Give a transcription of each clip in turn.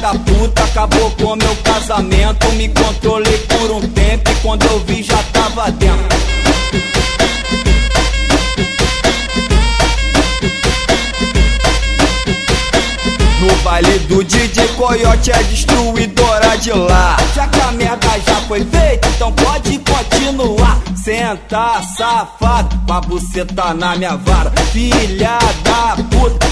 da puta, acabou com meu casamento. Me controlei por um tempo e quando eu vi já tava dentro. No baile do DJ Coyote é destruidora de lá. Já que a merda já foi feita, então pode continuar. Senta, safado, com a buceta na minha vara. Filha da puta,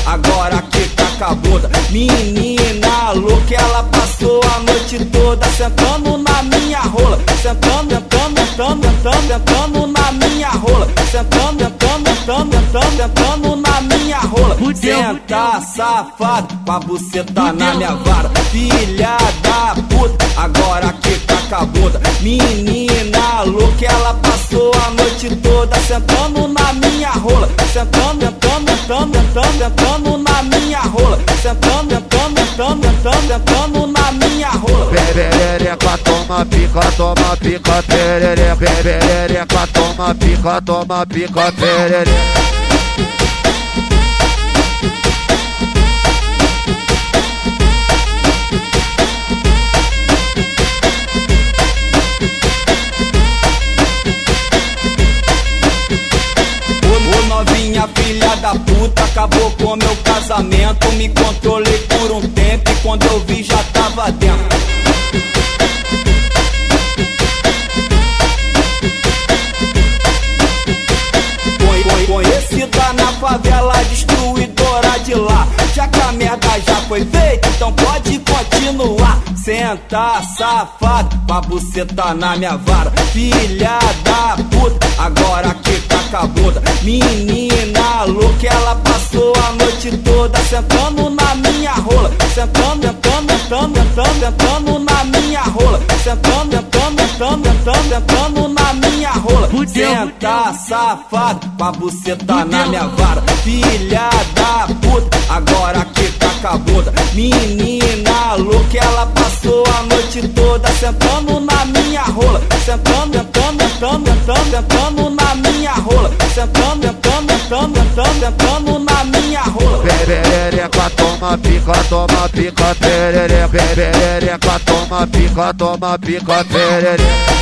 sentando na minha rola. Sentando, sentando, sentando, sentando, sentando na minha rola. Sentando, sentando, sentando, sentando, sentando na minha rola. Senta, safado, com a buceta na minha vara. Filha da puta, agora que tá bunda. Menina louca, ela passou a noite toda sentando na minha rola. Sentando, sentando, sentando, sentando, sentando na minha rola. Sentando, sentando, sentando, sentando, sentando na minha rola. Perereca, toma pica, toma pica, perereca, perereca, toma pica, toma pica, perereca. Puta, acabou com meu casamento. Me controlei por um tempo e quando eu vi já tava dentro. Conhe- conhe- Conhecida na favela, destruidora de lá. Já que a merda já foi feita, então pode continuar. Senta, safado, com a buceta na minha vara. Filha da puta, sentando na minha rola. Sentando, sentando, sentando, sentando, sentando na minha rola. Sentando, sentando, sentando, sentando, sentando na minha rola. Senta, safado, com a buceta na minha vara. Filha da puta, agora que tá com a bunda. Menina louca, ela passou a noite toda sentando na minha rola. Sentando, sentando, sentando, sentando, sentando na minha rola. Sentando, sentando, sentando, sentando na minha rola. Perereca, toma pica, toma pica, perereca, perereca, toma pica, toma pica, perereca.